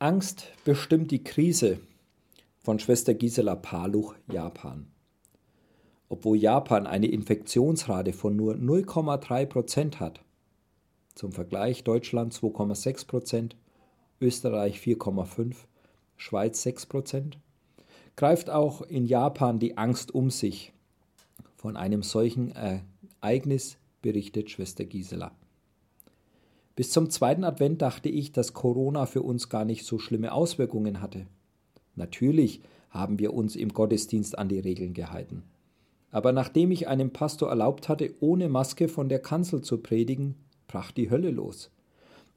Angst bestimmt die Krise von Schwester Gisela Paluch, Japan. Obwohl Japan eine Infektionsrate von nur 0,3 Prozent hat, zum Vergleich Deutschland 2,6 Prozent, Österreich 4,5, Schweiz 6 Prozent, greift auch in Japan die Angst um sich. Von einem solchen Ereignis berichtet Schwester Gisela. Bis zum zweiten Advent dachte ich, dass Corona für uns gar nicht so schlimme Auswirkungen hatte. Natürlich haben wir uns im Gottesdienst an die Regeln gehalten. Aber nachdem ich einem Pastor erlaubt hatte, ohne Maske von der Kanzel zu predigen, brach die Hölle los.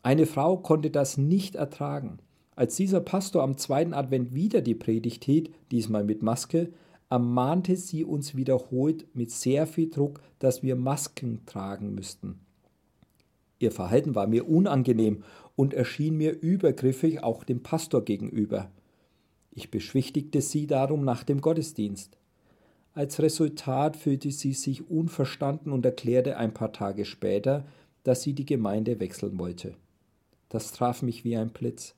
Eine Frau konnte das nicht ertragen. Als dieser Pastor am zweiten Advent wieder die Predigt hielt, diesmal mit Maske, ermahnte sie uns wiederholt mit sehr viel Druck, dass wir Masken tragen müssten. Ihr Verhalten war mir unangenehm und erschien mir übergriffig auch dem Pastor gegenüber. Ich beschwichtigte sie darum nach dem Gottesdienst. Als Resultat fühlte sie sich unverstanden und erklärte ein paar Tage später, dass sie die Gemeinde wechseln wollte. Das traf mich wie ein Blitz,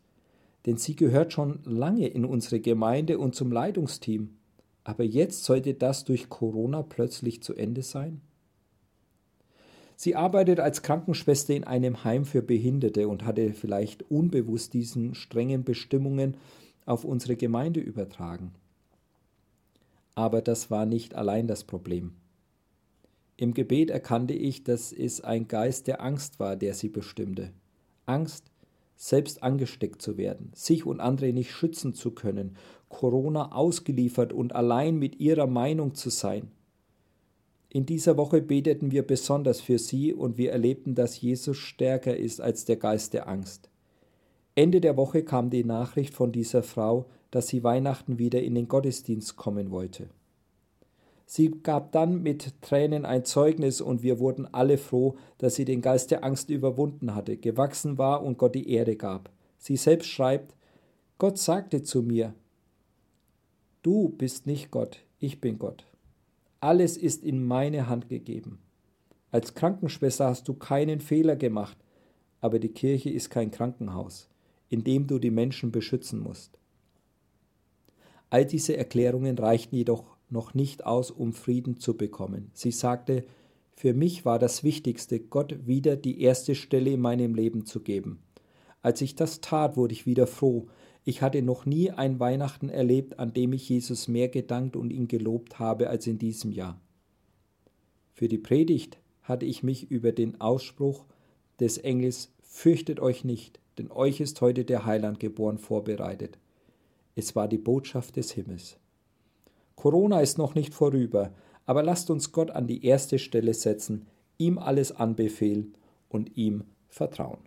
denn sie gehört schon lange in unsere Gemeinde und zum Leitungsteam. Aber jetzt sollte das durch Corona plötzlich zu Ende sein? Sie arbeitet als Krankenschwester in einem Heim für Behinderte und hatte vielleicht unbewusst diesen strengen Bestimmungen auf unsere Gemeinde übertragen. Aber das war nicht allein das Problem. Im Gebet erkannte ich, dass es ein Geist der Angst war, der sie bestimmte. Angst, selbst angesteckt zu werden, sich und andere nicht schützen zu können, Corona ausgeliefert und allein mit ihrer Meinung zu sein. In dieser Woche beteten wir besonders für sie und wir erlebten, dass Jesus stärker ist als der Geist der Angst. Ende der Woche kam die Nachricht von dieser Frau, dass sie Weihnachten wieder in den Gottesdienst kommen wollte. Sie gab dann mit Tränen ein Zeugnis und wir wurden alle froh, dass sie den Geist der Angst überwunden hatte, gewachsen war und Gott die Ehre gab. Sie selbst schreibt, Gott sagte zu mir, Du bist nicht Gott, ich bin Gott. Alles ist in meine Hand gegeben. Als Krankenschwester hast du keinen Fehler gemacht, aber die Kirche ist kein Krankenhaus, in dem du die Menschen beschützen musst. All diese Erklärungen reichten jedoch noch nicht aus, um Frieden zu bekommen. Sie sagte, für mich war das Wichtigste, Gott wieder die erste Stelle in meinem Leben zu geben. Als ich das tat, wurde ich wieder froh, ich hatte noch nie ein Weihnachten erlebt, an dem ich Jesus mehr gedankt und ihn gelobt habe als in diesem Jahr. Für die Predigt hatte ich mich über den Ausspruch des Engels Fürchtet euch nicht, denn euch ist heute der Heiland geboren vorbereitet. Es war die Botschaft des Himmels. Corona ist noch nicht vorüber, aber lasst uns Gott an die erste Stelle setzen, ihm alles anbefehlen und ihm vertrauen.